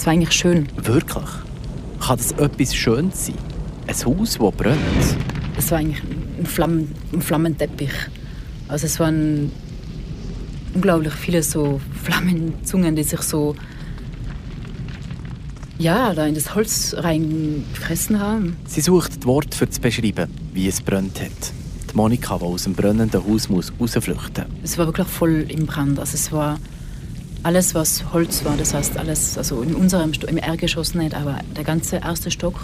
Es war eigentlich schön. Wirklich? Kann das etwas Schönes sein? Ein Haus, das brennt? Es war eigentlich ein, Flammen, ein Flammenteppich. Also es waren unglaublich viele so Flammenzungen, die sich so ja, da in das Holz reingefressen haben. Sie sucht das Wort für zu beschreiben, wie es brennt hat. Die Monika, die aus dem brennenden Haus muss rausflüchten muss. Es war wirklich voll im Brand. Also es war alles, was Holz war. Das heißt, alles, also in unserem im Erdgeschoss nicht, aber der ganze erste Stock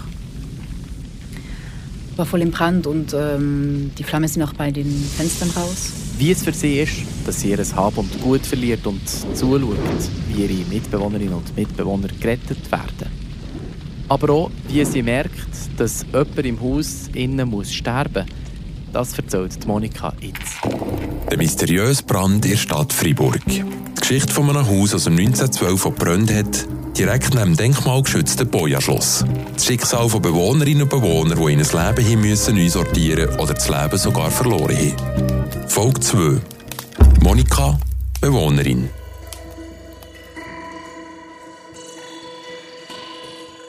war voll im Brand und ähm, die Flammen sind auch bei den Fenstern raus. Wie es für sie ist, dass sie ihr Hab und Gut verliert und zuschaut, wie ihre Mitbewohnerinnen und Mitbewohner gerettet werden. Aber auch, wie sie merkt, dass jemand im Haus innen muss sterben muss. Das erzählt Monika jetzt. Der mysteriöse Brand in der Stadt Freiburg. Die Geschichte von einem Haus aus dem 1912, das gebrannt hat, direkt neben dem denkmalgeschützten Boja-Schloss. Das Schicksal von Bewohnerinnen und Bewohnern, die in ein Leben hin müssen neu sortieren oder das Leben sogar verloren haben. Folge 2. Monika, Bewohnerin.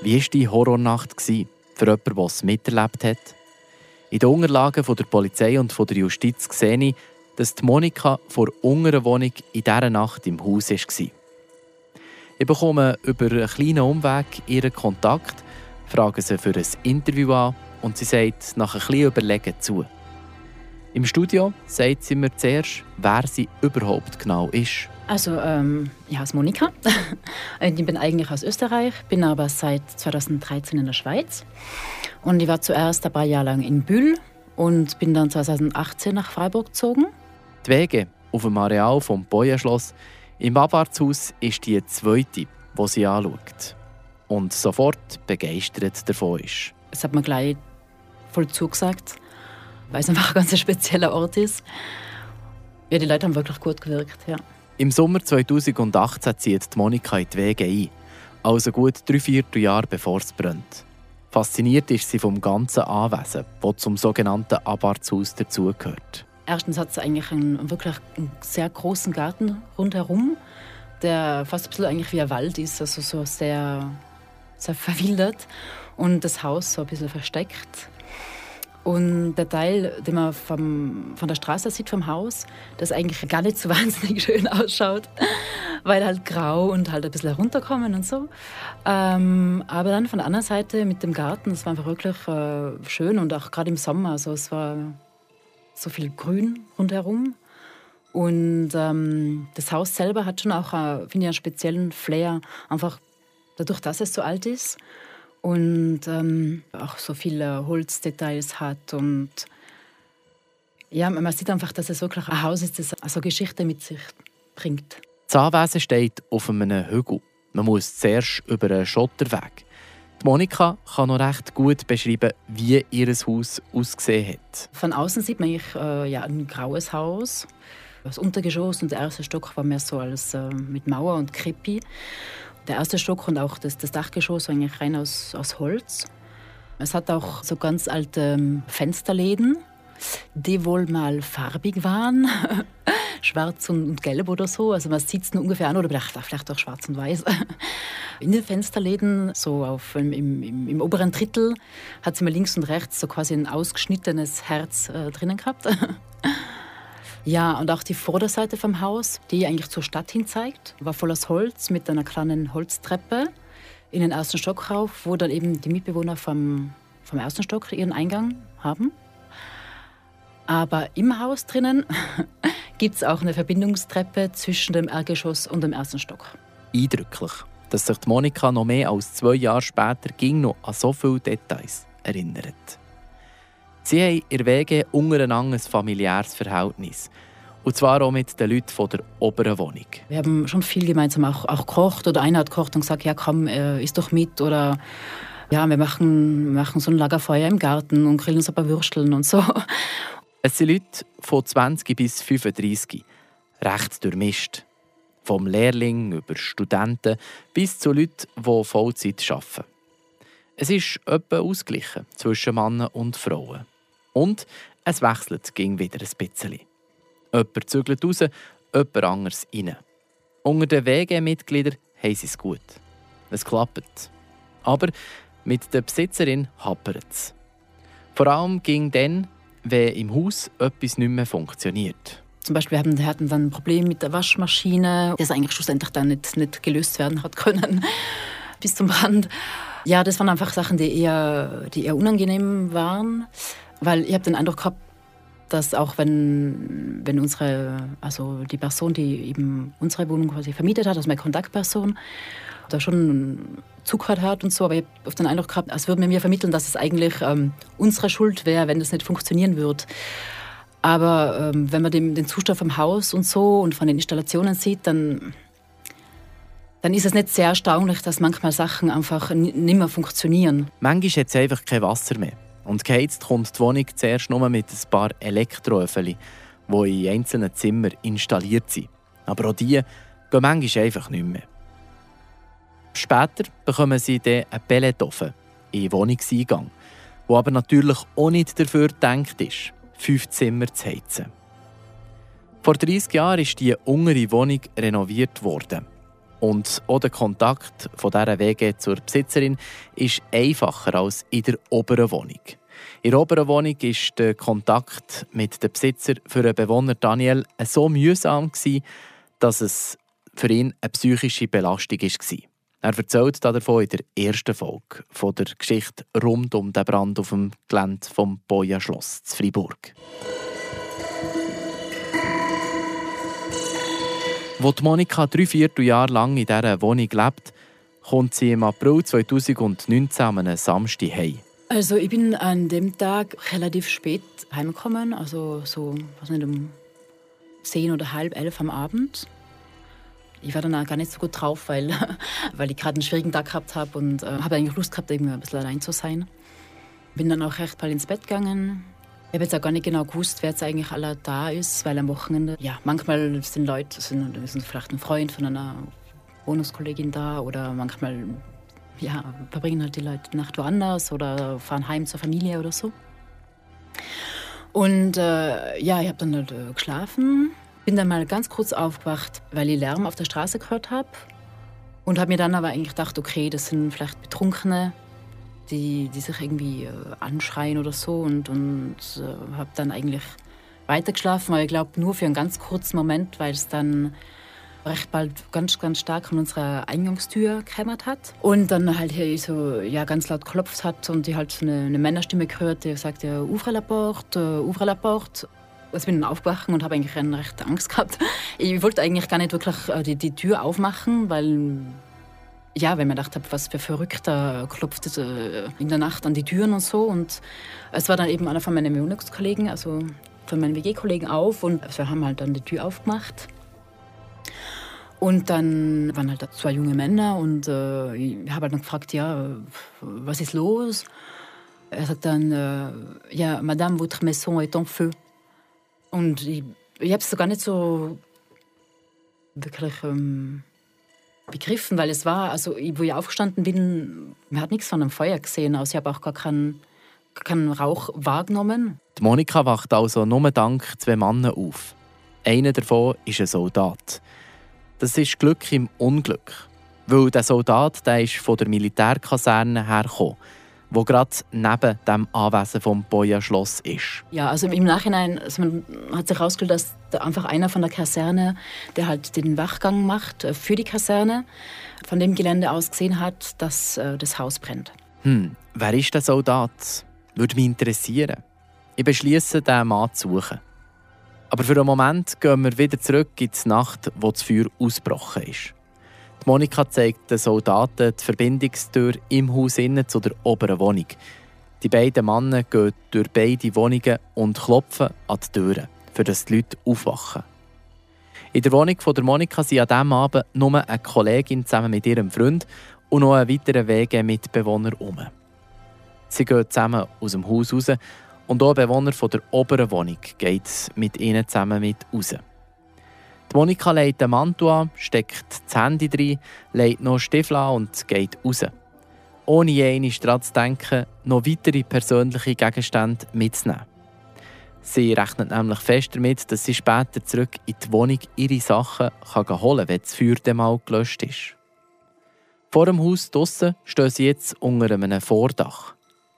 Wie war die Horrornacht für jemanden, der es miterlebt hat? In den Unterlagen der Polizei und der Justiz sehe ich, dass Monika vor unserer Wohnung in dieser Nacht im Haus war. Ich bekomme über einen kleinen Umweg ihren Kontakt, frage sie für ein Interview an und sie sagt nach ein bisschen Überlegen zu. Im Studio sagt sie mir zuerst, wer sie überhaupt genau ist. Also, ähm, ich heiße Monika. ich bin eigentlich aus Österreich, bin aber seit 2013 in der Schweiz. Und ich war zuerst ein paar Jahre lang in Bühl und bin dann 2018 nach Freiburg gezogen. Die Wege auf dem Areal vom Boyenschloss im Abartshaus ist die zweite, die sie anschaut und sofort begeistert davon ist. Es hat mir gleich voll zugesagt, weil es einfach ein ganz spezieller Ort ist. Ja, die Leute haben wirklich gut gewirkt, ja. Im Sommer 2018 zieht Monika in die Wege ein, also gut drei Vierteljahr bevor es brennt. Fasziniert ist sie vom ganzen Anwesen, das zum sogenannten Abartshaus dazugehört. Erstens hat es eigentlich einen, wirklich einen sehr großen Garten rundherum, der fast ein bisschen eigentlich wie ein Wald ist, also so sehr, sehr verwildert. Und das Haus so ein bisschen versteckt. Und der Teil, den man vom, von der Straße sieht, vom Haus, das eigentlich gar nicht so wahnsinnig schön ausschaut, weil halt grau und halt ein bisschen herunterkommen und so. Ähm, aber dann von der anderen Seite mit dem Garten, das war einfach wirklich äh, schön und auch gerade im Sommer, also es war so viel Grün rundherum. Und ähm, das Haus selber hat schon auch, äh, finde ich, einen speziellen Flair. Einfach dadurch, dass es so alt ist und ähm, auch so viele Holzdetails hat. Und ja, man sieht einfach, dass es wirklich ein Haus ist, das also Geschichte mit sich bringt. Das Anwesen steht auf einem Hügel. Man muss zuerst über einen Schotterweg. Monika kann noch recht gut beschreiben, wie ihr Haus ausgesehen hat. Von außen sieht man äh, ja, ein graues Haus. Das Untergeschoss und der erste Stock war mehr so als äh, mit Mauer und Krippi. Der erste Stock und auch das, das Dachgeschoss war eigentlich rein aus, aus Holz. Es hat auch so ganz alte ähm, Fensterläden, die wohl mal farbig waren. schwarz und gelb oder so. Also man sieht es ungefähr an oder vielleicht auch schwarz und weiß. In den Fensterläden, so auf, im, im, im oberen Drittel, hat sie mal links und rechts so quasi ein ausgeschnittenes Herz äh, drinnen gehabt. ja, und auch die Vorderseite vom Haus, die eigentlich zur Stadt hin zeigt, war voll aus Holz mit einer kleinen Holztreppe in den ersten Stock rauf, wo dann eben die Mitbewohner vom, vom ersten Stock ihren Eingang haben. Aber im Haus drinnen gibt es auch eine Verbindungstreppe zwischen dem Erdgeschoss und dem ersten Stock. Eindrücklich, dass sich die Monika noch mehr als zwei Jahre später ging noch an so viele Details erinnert. Sie haben in Wege untereinander ein familiäres Verhältnis. Und zwar auch mit den Leuten der oberen Wohnung. Wir haben schon viel gemeinsam auch, auch gekocht. Oder einer hat gekocht und gesagt, ja komm, äh, isst doch mit. Oder ja, wir machen, machen so ein Lagerfeuer im Garten und grillen uns ein paar Würsteln und so. Es sind Leute von 20 bis 35, recht durchmischt. Vom Lehrling über Studenten bis zu Leuten, die Vollzeit arbeiten. Es ist etwa ausgeglichen zwischen Männern und Frauen. Und es wechselt ging wieder ein bisschen. Jemand zügelt raus, jemand anderes rein. Unter den WG-Mitgliedern haben sie es gut. Es klappt. Aber mit der Besitzerin hapert es. Vor allem ging dann, wenn im Haus etwas nicht mehr funktioniert. Zum Beispiel hatten, hatten dann ein Problem mit der Waschmaschine, das eigentlich schlussendlich dann nicht, nicht gelöst werden hat können bis zum Brand. Ja, das waren einfach Sachen, die eher, die eher unangenehm waren, weil ich habe den Eindruck gehabt, dass auch wenn, wenn unsere, also die Person, die eben unsere Wohnung quasi vermietet hat, also meine Kontaktperson, da schon zugehört hat und so, aber ich habe oft den Eindruck gehabt, als würde man mir vermitteln, dass es eigentlich ähm, unsere Schuld wäre, wenn das nicht funktionieren würde. Aber ähm, wenn man den, den Zustand vom Haus und so und von den Installationen sieht, dann, dann ist es nicht sehr erstaunlich, dass manchmal Sachen einfach nicht mehr funktionieren. Manchmal hat es einfach kein Wasser mehr. Und geheizt kommt die Wohnung zuerst nur mit ein paar Elektroöfen, die in einzelnen Zimmern installiert sind. Aber auch die gehen manchmal einfach nicht mehr. Später bekommen sie dann einen Pelletofen in Wohnungseingang, wo aber natürlich auch nicht dafür gedacht ist, fünf Zimmer zu heizen. Vor 30 Jahren ist die untere Wohnung renoviert worden. Und auch der Kontakt von dieser WG zur Besitzerin ist einfacher als in der oberen Wohnung. In der oberen Wohnung war der Kontakt mit dem Besitzer für den Bewohner Daniel so mühsam, dass es für ihn eine psychische Belastung war. Er erzählt davon in der ersten Folge von der Geschichte rund um den Brand auf dem Gelände vom Boya Schloss zu Fribourg. Die Monika drei Vierteljahr lang in dieser Wohnung lebt, kommt sie im April 2019 an einem Samstag heim. Also ich bin an dem Tag relativ spät heimgekommen, also so was nicht, um zehn oder halb elf am Abend. Ich war dann gar nicht so gut drauf, weil, weil ich gerade einen schwierigen Tag gehabt habe und äh, habe eigentlich Lust gehabt, eben ein bisschen allein zu sein. Bin dann auch recht bald ins Bett gegangen. Ich habe jetzt auch gar nicht genau gewusst, wer jetzt eigentlich aller da ist, weil am Wochenende, ja, manchmal sind Leute, sind, sind vielleicht ein Freund von einer Wohnungskollegin da oder manchmal ja, verbringen halt die Leute die Nacht woanders oder fahren heim zur Familie oder so. Und äh, ja, ich habe dann halt äh, geschlafen bin dann mal ganz kurz aufgewacht, weil ich Lärm auf der Straße gehört habe. Und habe mir dann aber eigentlich gedacht, okay, das sind vielleicht Betrunkene, die, die sich irgendwie äh, anschreien oder so. Und, und äh, habe dann eigentlich weitergeschlafen, aber ich glaube nur für einen ganz kurzen Moment, weil es dann recht bald ganz, ganz stark an unserer Eingangstür gehämmert hat. Und dann halt hier so ja, ganz laut geklopft hat und ich halt so eine, eine Männerstimme gehört, die sagte, ouvre la porte, ouvre la porte. Also bin dann aufgewacht und habe eigentlich recht Angst gehabt. Ich wollte eigentlich gar nicht wirklich äh, die, die Tür aufmachen, weil ja, weil gedacht habe, was für Verrückter klopft äh, in der Nacht an die Türen und so. Und es war dann eben einer von meinen Wohnungskollegen, also von meinen WG-Kollegen auf und wir haben halt dann die Tür aufgemacht. Und dann waren halt zwei junge Männer und äh, ich habe halt dann gefragt, ja, was ist los? Er sagt dann, äh, ja, Madame, votre maison est en feu. Und ich, ich habe es gar nicht so wirklich ähm, begriffen, weil es war, also wo ich aufgestanden bin, man hat nichts von einem Feuer gesehen, also ich habe auch gar keinen, keinen Rauch wahrgenommen. Die Monika wacht also nur dank zwei Männern auf. Einer davon ist ein Soldat. Das ist Glück im Unglück, weil der Soldat der ist von der Militärkaserne hergekommen wo gerade neben dem Anwesen vom Boya Schloss ist. Ja, also im Nachhinein also man hat sich herausgestellt, dass da einfach einer von der Kaserne, der halt den Wachgang macht äh, für die Kaserne, von dem Gelände aus gesehen hat, dass äh, das Haus brennt. Hm, wer ist der Soldat? Würde mich interessieren. Ich beschließe, den Mann zu suchen. Aber für einen Moment gehen wir wieder zurück in die Nacht, wo das Feuer ausgebrochen ist. Monika zeigt den Soldaten die Verbindungstür im Haus innen zu der oberen Wohnung. Die beiden Männer gehen durch beide Wohnungen und klopfen an die Türen, für dass die Leute aufwachen. In der Wohnung von der Monika sind an diesem Abend nur eine Kollegin zusammen mit ihrem Freund und noch ein weiterer Wegemitbewohner um. Sie gehen zusammen aus dem Haus raus und auch ein Bewohner von der oberen Wohnung geht mit ihnen zusammen mit raus. Die Monika legt den Mantel an, steckt das Handy rein, legt noch Stiefel an und geht raus. Ohne je daran zu denken, noch weitere persönliche Gegenstände mitzunehmen. Sie rechnet nämlich fest damit, dass sie später zurück in die Wohnung ihre Sachen kann holen kann, wenn das Feuer dann mal gelöscht ist. Vor dem Haus draussen stehen sie jetzt unter einem Vordach.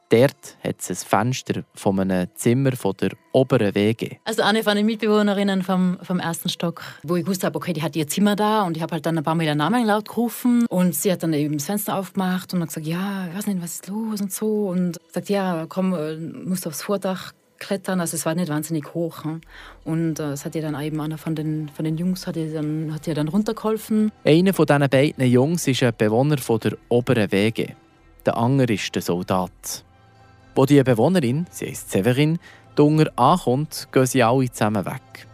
Dort hat es ein Fenster von einem Zimmer von der oberen WG. Also eine von den Mitbewohnerinnen vom, vom ersten Stock, wo ich wusste, okay, die hat ihr Zimmer da und ich habe halt dann ein paar Mal ihren Namen laut gerufen und sie hat dann eben das Fenster aufgemacht und hat gesagt, ja, ich weiß nicht, was ist los und so und sagt, ja, komm, äh, musst aufs Vordach klettern, also es war nicht wahnsinnig hoch. Hm? Und äh, es hat ihr dann eben einer von den, von den Jungs hat ihr dann, hat ihr dann runtergeholfen. Einer von diesen beiden Jungs ist ein Bewohner von der oberen WG. Der andere ist der Soldat. Wo die Bewohnerin, sie heißt Severin, Hunger ankommt, gehen sie alle zusammen weg.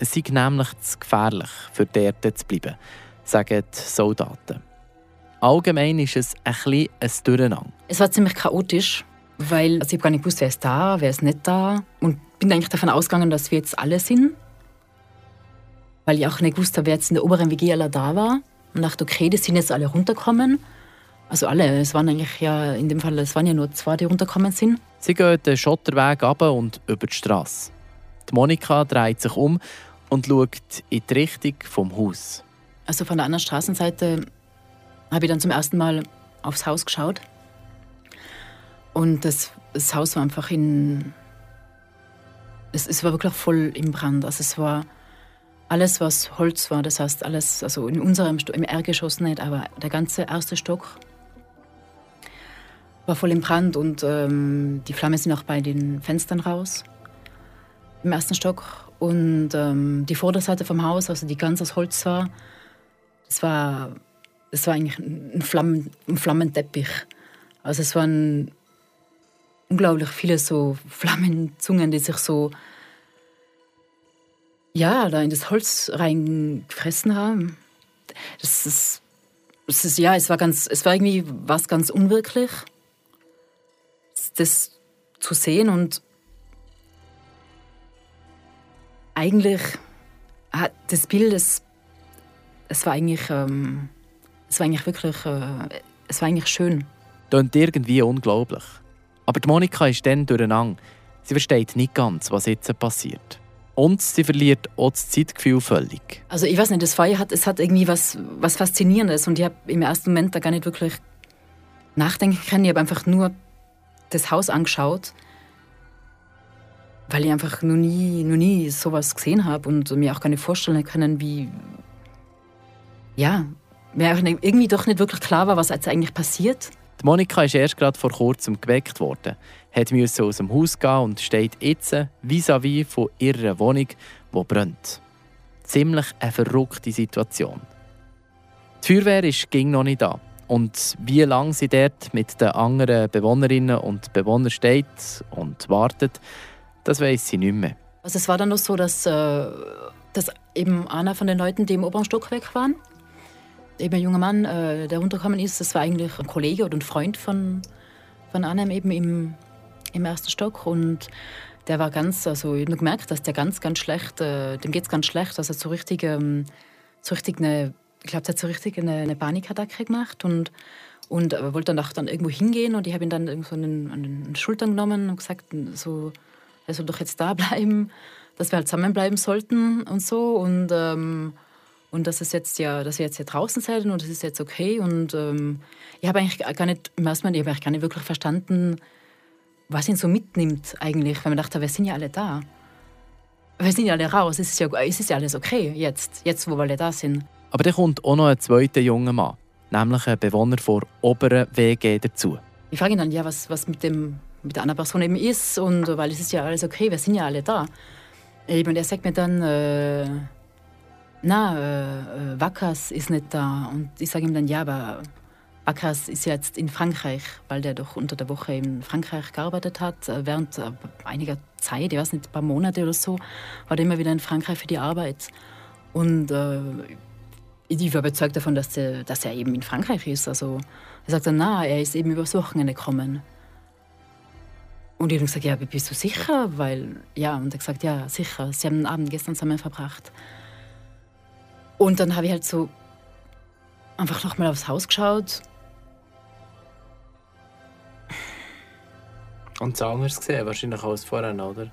Es sei nämlich zu gefährlich, für dort zu bleiben, sagen die Soldaten. Allgemein ist es ein bisschen ein Durcheinander. Es war ziemlich chaotisch, weil also ich gar nicht gewusst, wer ist da, wer ist nicht da. Und bin eigentlich davon ausgegangen, dass wir jetzt alle sind. Weil ich auch nicht gewusst habe, wer jetzt in der oberen WG alle da war. Und dachte, okay, die sind jetzt alle runtergekommen. Also alle, es waren eigentlich ja in dem Fall, es waren ja nur zwei, die runtergekommen sind. Sie gehen den Schotterweg ab und über die Straße. Die Monika dreht sich um und schaut in die Richtung vom Haus. Also von der anderen Straßenseite habe ich dann zum ersten Mal aufs Haus geschaut. Und das, das Haus war einfach in. Es, es, war wirklich voll im Brand. Also es war alles, was Holz war. Das heißt, alles, also in unserem im Erdgeschoss nicht, aber der ganze erste Stock war voll im Brand und ähm, die Flammen sind auch bei den Fenstern raus im ersten Stock. Und ähm, die Vorderseite vom Haus, also die ganz aus Holz war, das war, das war eigentlich ein, Flammen, ein Flammenteppich. Also es waren unglaublich viele so Flammenzungen, die sich so ja, da in das Holz reingefressen haben. Das ist, das ist, ja, es war ganz, es war irgendwie was ganz unwirklich, das zu sehen und eigentlich hat das Bild, es, es war eigentlich, ähm, es war eigentlich wirklich, äh, es war eigentlich schön. Klingt irgendwie unglaublich. Aber die Monika ist dann durcheinander. Sie versteht nicht ganz, was jetzt passiert. Und sie verliert auch das Zeitgefühl völlig. Also ich weiß nicht, das Feuer hat, es hat irgendwie was, was Faszinierendes und ich habe im ersten Moment da gar nicht wirklich nachdenken können. Ich habe einfach nur das Haus angeschaut, weil ich einfach noch nie, noch nie sowas gesehen habe und mir auch gar nicht vorstellen können, wie, ja, mir irgendwie doch nicht wirklich klar war, was jetzt eigentlich passiert. Die Monika ist erst gerade vor kurzem geweckt worden, hat musste aus dem Haus gehen und steht jetzt vis-à-vis von ihrer Wohnung, die brennt. Ziemlich eine verrückte Situation. Die Feuerwehr ist ging noch nicht da. Und wie lange sie dort mit den anderen Bewohnerinnen und Bewohnern steht und wartet, das weiß sie nicht mehr. Also es war dann noch so, dass, äh, dass eben einer von den Leuten, die im oberen Stockwerk waren, eben ein junger Mann, äh, der runtergekommen ist, das war eigentlich ein Kollege oder ein Freund von, von Annem eben im, im ersten Stock und der war ganz, also ich habe gemerkt, dass der ganz, ganz schlecht, äh, dem geht es ganz schlecht, also so richtig, ähm, so richtig eine, ich glaube, der hat so richtig eine, eine Panikattacke gemacht und und äh, wollte dann auch dann irgendwo hingehen und ich habe ihn dann irgendwo an den, an den Schultern genommen und gesagt, so, er soll doch jetzt da bleiben, dass wir halt zusammenbleiben sollten und so und ähm, und dass es jetzt ja, dass wir jetzt hier draußen seid und es ist jetzt okay. Und ähm, ich habe eigentlich gar nicht, ich habe gar nicht wirklich verstanden, was ihn so mitnimmt eigentlich, weil man dachte, wir sind ja alle da. Wir sind ja alle raus, es ist ja, es ist ja alles okay jetzt, jetzt wo wir alle da sind. Aber dann kommt auch noch ein zweiter junger Mann, nämlich ein Bewohner vor oberen WG dazu. Ich frage ihn dann, ja, was, was mit, dem, mit der anderen Person eben ist, und weil es ist ja alles okay, wir sind ja alle da. Und er sagt mir dann, äh, na, äh, äh, Wackers ist nicht da. Und ich sage ihm dann, ja, aber Wackers ist jetzt in Frankreich, weil der doch unter der Woche in Frankreich gearbeitet hat. Äh, während äh, einiger Zeit, ich weiß nicht, ein paar Monate oder so, war er immer wieder in Frankreich für die Arbeit. Und äh, ich war überzeugt davon, dass, der, dass er eben in Frankreich ist. Also er sagt dann, na, er ist eben übers Wochenende gekommen. Und ich habe gesagt, ja, bist du sicher? Weil, ja, und er gesagt, ja, sicher. Sie haben den Abend gestern zusammen verbracht. Und dann habe ich halt so einfach nochmal aufs Haus geschaut. Und es anders gesehen, wahrscheinlich als vorher, oder?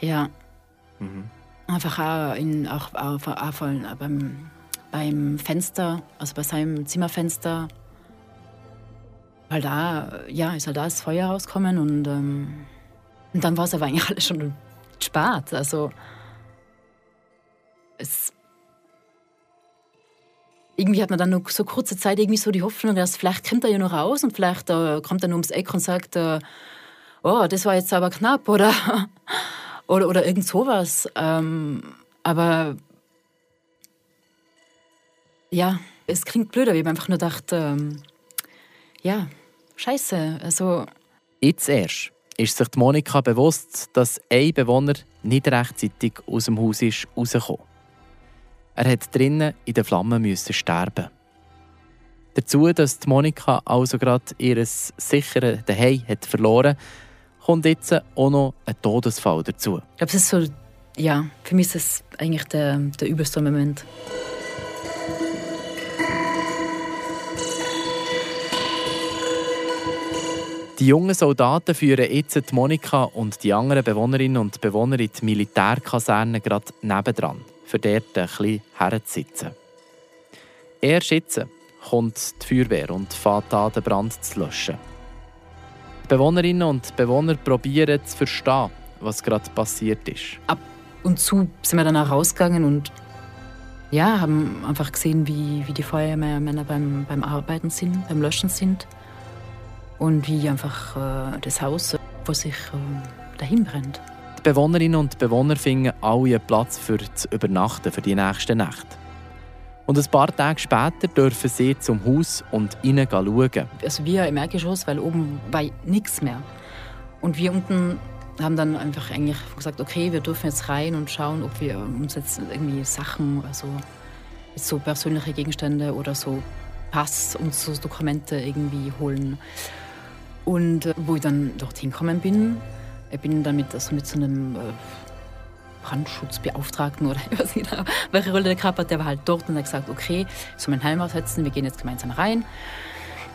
Ja. Mhm. Einfach auch, in, auch, auch, auch, auch beim, beim Fenster, also bei seinem Zimmerfenster, weil da, ja, ist halt da das Feuer rausgekommen und, ähm, und dann war es aber eigentlich alles schon spät. Also es irgendwie hat man dann noch so kurze Zeit irgendwie so die Hoffnung, dass vielleicht kommt er ja noch raus und vielleicht äh, kommt er nur ums Eck und sagt, äh, oh, das war jetzt aber knapp oder, oder, oder irgend sowas. Ähm, aber ja, es klingt blöd, aber ich habe einfach nur gedacht, ähm, ja, scheiße. Also Jetzt erst ist sich die Monika bewusst, dass ein Bewohner nicht rechtzeitig aus dem Haus ist rausgekommen. Er hat drinnen in den Flammen müssen sterben. Dazu, dass die Monika also gerade ihr sicheres Daheim hat verloren, kommt jetzt auch noch ein Todesfall dazu. Ich glaube, es ist so, ja, für mich ist das eigentlich der, der übelste Moment. Die jungen Soldaten führen jetzt Monika und die anderen Bewohnerinnen und Bewohner in die Militärkaserne gerade nebendran für dort ein herzusitzen. Erst jetzt kommt die Feuerwehr und fängt an, den Brand zu löschen. Die Bewohnerinnen und Bewohner probieren zu verstehen, was gerade passiert ist. Ab und zu sind wir danach rausgegangen und ja, haben einfach gesehen, wie, wie die Feuerwehrmänner beim, beim Arbeiten sind, beim Löschen sind. Und wie einfach äh, das Haus vor sich äh, dahin brennt. Die Bewohnerinnen und Bewohner finden alle einen Platz für das Übernachten für die nächste Nacht. Und ein paar Tage später dürfen sie zum Haus und innen schauen. Also wir im Erdgeschoss, weil oben war nichts mehr. Und wir unten haben dann einfach eigentlich gesagt, okay, wir dürfen jetzt rein und schauen, ob wir uns jetzt irgendwie Sachen, also so persönliche Gegenstände oder so Pass und so Dokumente irgendwie holen. Und äh, wo ich dann dorthin gekommen bin, ich bin dann mit, also mit so einem äh, Brandschutzbeauftragten oder ich weiß nicht, welche Rolle der gehabt hat, der war halt dort und hat gesagt, okay, ich soll meinen Helm aufsetzen, wir gehen jetzt gemeinsam rein.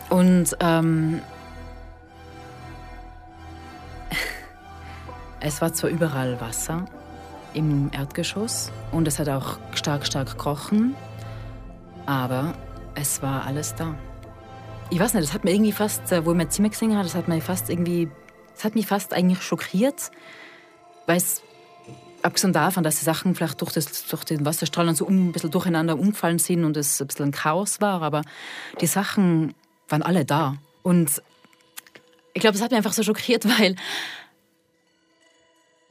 Und ähm, es war zwar überall Wasser im Erdgeschoss und es hat auch stark, stark gekrochen, aber es war alles da. Ich weiß nicht, das hat mir irgendwie fast, äh, wo ich mein Zimmer gesehen habe, das hat mir fast irgendwie das hat mich fast eigentlich schockiert, weil es abgesehen davon, dass die Sachen vielleicht durch, das, durch den Wasserstrahlen so um, ein bisschen durcheinander umgefallen sind und es ein bisschen ein Chaos war, aber die Sachen waren alle da. Und ich glaube, es hat mich einfach so schockiert, weil,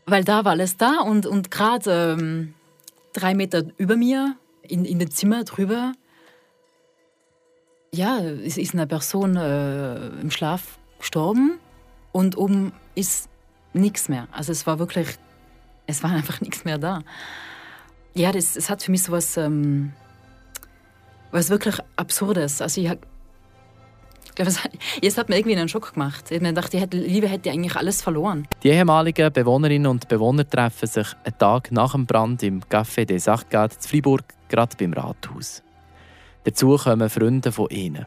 weil da war alles da und, und gerade ähm, drei Meter über mir, in, in dem Zimmer drüber, ja, ist, ist eine Person äh, im Schlaf gestorben und oben ist nichts mehr. Also es war wirklich, es war einfach nichts mehr da. Ja, das, das hat für mich so was, ähm, was wirklich Absurdes. Also ich, es hat mir irgendwie einen Schock gemacht. Ich gedacht, die Liebe hätte eigentlich alles verloren. Die ehemaligen Bewohnerinnen und Bewohner treffen sich einen Tag nach dem Brand im Café des Arcades in Fribourg, gerade beim Rathaus. Dazu kommen Freunde von ihnen.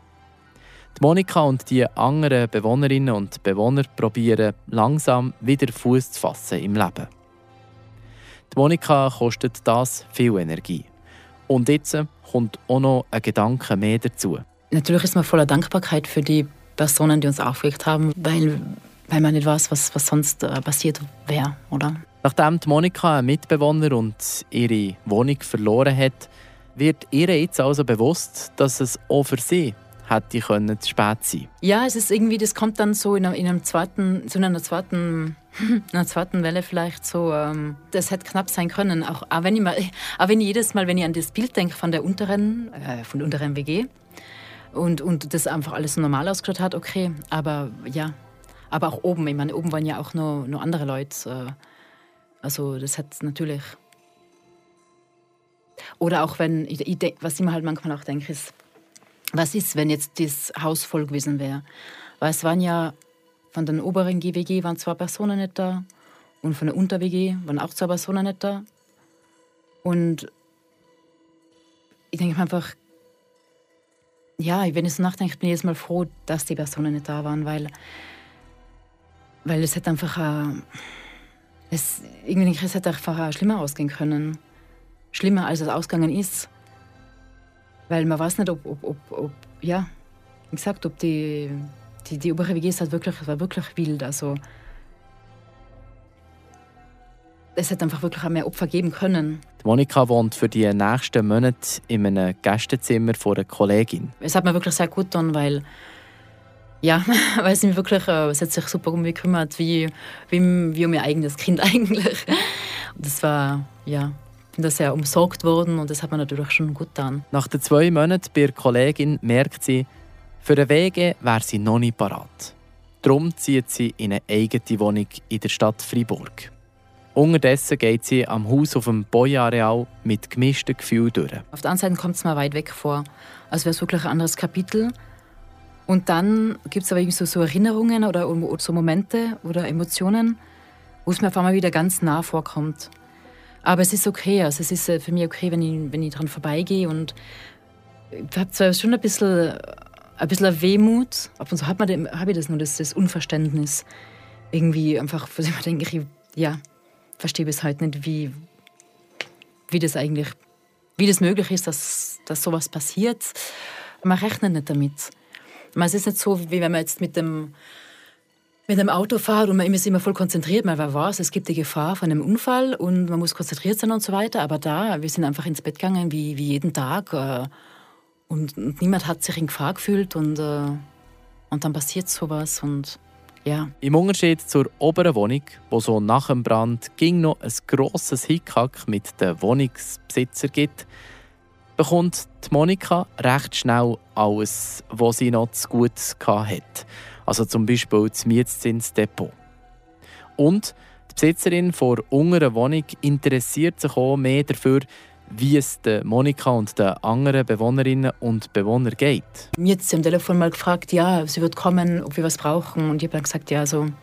Die Monika und die anderen Bewohnerinnen und Bewohner probieren langsam wieder Fuß zu fassen im Leben. Die Monika kostet das viel Energie. Und jetzt kommt auch noch ein Gedanke mehr dazu. Natürlich ist man voller Dankbarkeit für die Personen, die uns aufgeweckt haben, weil, weil man nicht weiß, was, was sonst äh, passiert wäre, oder? Nachdem die Monika einen Mitbewohner und ihre Wohnung verloren hat, wird ihr jetzt also bewusst, dass es auch für sie hätte können zu spät sein. Ja, es ist irgendwie, das kommt dann so in, einem zweiten, so in einer zweiten, einer zweiten Welle vielleicht so. Ähm, das hätte knapp sein können. Auch, auch, wenn ich mal, auch wenn ich jedes Mal, wenn ich an das Bild denke von der unteren, äh, von der unteren WG und, und das einfach alles normal ausgeschaut hat, okay. Aber ja, aber auch oben. Ich meine, oben waren ja auch noch, noch andere Leute. Äh, also das hat natürlich. Oder auch wenn, ich, was ich mir halt manchmal auch denke, ist, was ist, wenn jetzt das Haus voll gewesen wäre? Weil es waren ja von den oberen GWG waren zwei Personen nicht da und von der Unter-WG waren auch zwei Personen nicht da. Und ich denke einfach, ja, wenn ich so nachdenke, bin ich jetzt mal froh, dass die Personen nicht da waren, weil, weil es hätte einfach, äh, es, irgendwie denke es hätte einfach schlimmer ausgehen können. Schlimmer, als es ausgegangen ist. Weil man weiß nicht, ob, ob, ob, ob ja, wie gesagt, ob die, die, die obere WG ist halt wirklich, war wirklich wild. Also es hätte einfach wirklich auch mehr Opfer geben können. Die Monika wohnt für die nächsten Monate in einem Gästezimmer von einer Kollegin. Es hat mir wirklich sehr gut getan, weil ja, weil sie mich wirklich, äh, es hat sich super um mich gekümmert, wie, wie, wie um ihr eigenes Kind eigentlich. Das war, ja, bin da sehr umsorgt worden und das hat mir natürlich schon gut getan. Nach den zwei Monaten bei der Kollegin merkt sie, für den Wege wäre sie noch nicht parat. Darum zieht sie in eine eigene Wohnung in der Stadt Freiburg. Unterdessen geht sie am Haus auf dem Boyareal mit gemischten Gefühlen durch. Auf der einen Seite kommt es mir weit weg vor, als wäre es wirklich ein anderes Kapitel. Und dann gibt es aber irgendwie so, so, Erinnerungen oder, oder, so Momente oder Emotionen, wo es mir auf einmal wieder ganz nah vorkommt. Aber es ist okay, also es ist äh, für mich okay, wenn ich, wenn ich dran vorbeigehe und ich habe zwar schon ein bisschen, ein bisschen Wehmut, ab und zu habe hab ich das nur, das, das Unverständnis. Irgendwie einfach, wo ich mir denke, ja, verstehe bis heute nicht, wie, wie das eigentlich, wie das möglich ist, dass, dass sowas passiert. Man rechnet nicht damit. es ist nicht so, wie wenn man jetzt mit dem, mit dem Auto und man ist immer voll konzentriert, man weiß, es gibt die Gefahr von einem Unfall und man muss konzentriert sein und so weiter. Aber da, wir sind einfach ins Bett gegangen, wie, wie jeden Tag. Äh, und, und, niemand hat sich in Gefahr gefühlt und, äh, und dann passiert sowas und ja. Im Unterschied zur oberen Wohnung, wo so nach dem Brand ging noch ein grosses Hickhack mit den Wohnungsbesitzer gibt, bekommt die Monika recht schnell alles, was sie noch zu gut hatte. Also zum Beispiel das Mietzinsdepot. Und die Besitzerin der unteren Wohnung interessiert sich auch mehr dafür, wie es der Monika und den anderen Bewohnerinnen und Bewohnern geht. Sie am Telefon mal gefragt, ja, sie wird kommen, ob wir was brauchen. Und ich habe dann gesagt, ja, so ein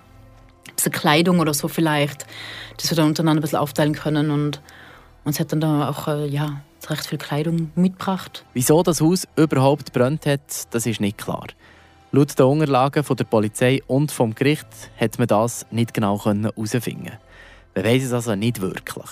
bisschen Kleidung oder so vielleicht, dass wir dann untereinander ein bisschen aufteilen können. Und, und sie hat dann da auch äh, ja, recht viel Kleidung mitgebracht. Wieso das Haus überhaupt brennt hat, das ist nicht klar. Laut den Unterlagen von der Polizei und vom Gericht hat man das nicht genau herausfinden. Man weiß es also nicht wirklich.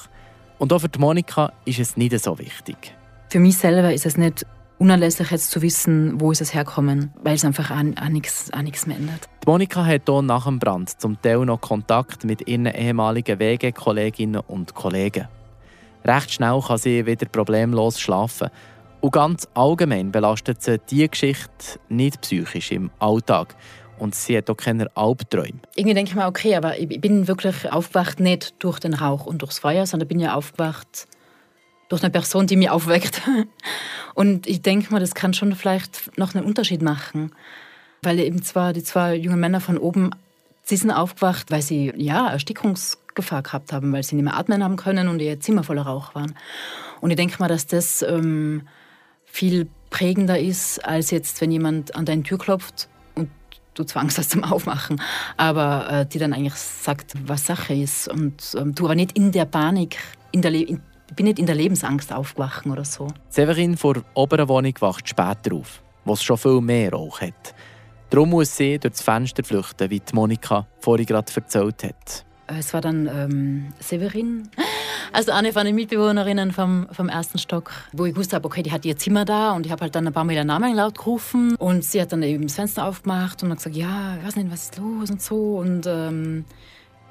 Und auch für Monika ist es nicht so wichtig. Für mich selber ist es nicht unerlässlich jetzt zu wissen, wo ist es herkommen, weil es einfach an, an, nichts, an nichts mehr ändert. Die Monika hat hier nach dem Brand zum Teil noch Kontakt mit ihren ehemaligen Wegekolleginnen und Kollegen. Recht schnell kann sie wieder problemlos schlafen. Und ganz allgemein belastet sie diese Geschichte nicht psychisch im Alltag und sie hat auch keine Albträume. Irgendwie denke ich mir, okay, aber ich bin wirklich aufgewacht nicht durch den Rauch und durchs Feuer, sondern bin ja aufgewacht durch eine Person, die mich aufweckt. Und ich denke mal, das kann schon vielleicht noch einen Unterschied machen. Weil eben zwar die zwei jungen Männer von oben, sie sind aufgewacht, weil sie ja Erstickungsgefahr gehabt haben, weil sie nicht mehr atmen haben können und ihr Zimmer voller Rauch waren. Und ich denke mal, dass das ähm, viel prägender ist, als jetzt, wenn jemand an deine Tür klopft du zwangst das zum Aufmachen, aber äh, die dann eigentlich sagt, was Sache ist und ähm, du aber nicht in der Panik, in der, in, bin nicht in der Lebensangst aufgewachen oder so. Severin vor der oberen Wohnung wacht später auf, wo es schon viel mehr Rauch hat. Darum muss sie durch das Fenster flüchten, wie Monika vorhin gerade erzählt hat. Es war dann ähm, Severin, also eine von den Mitbewohnerinnen vom, vom ersten Stock, wo ich gewusst habe, okay, die hat ihr Zimmer da und ich habe halt dann ein paar Mal ihren Namen laut gerufen und sie hat dann eben das Fenster aufgemacht und hat gesagt, ja, ich weiß nicht, was ist los und so und ähm,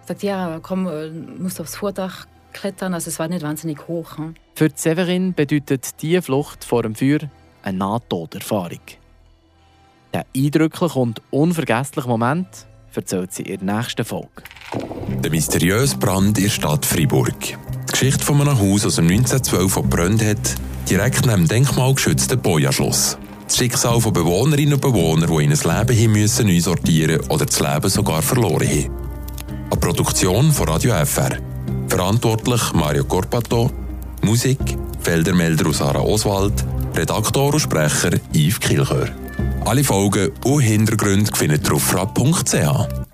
sagt, ja, komm, äh, musst aufs Vordach klettern, also es war nicht wahnsinnig hoch. Hm? Für Severin bedeutet diese Flucht vor dem Feuer eine Nahtoderfahrung. Der eindrückliche und unvergessliche Moment erzählt sie in der nächsten Folge. Der mysteriöse Brand in der Stadt Freiburg. Die Geschichte von einem Haus aus dem 1912 verbrannt hat, direkt neben dem denkmalgeschützten Boja-Schloss. Das Schicksal von Bewohnerinnen und Bewohnern, die in ein Leben hin müssen neu sortieren oder das Leben sogar verloren haben. Eine Produktion von Radio FR. Verantwortlich Mario Corpato. Musik Feldermelder aus Sarah Oswald. Redaktor und Sprecher Yves Kilchör. Alle Folgen und Hintergründe findet ihr auf frapp.ch.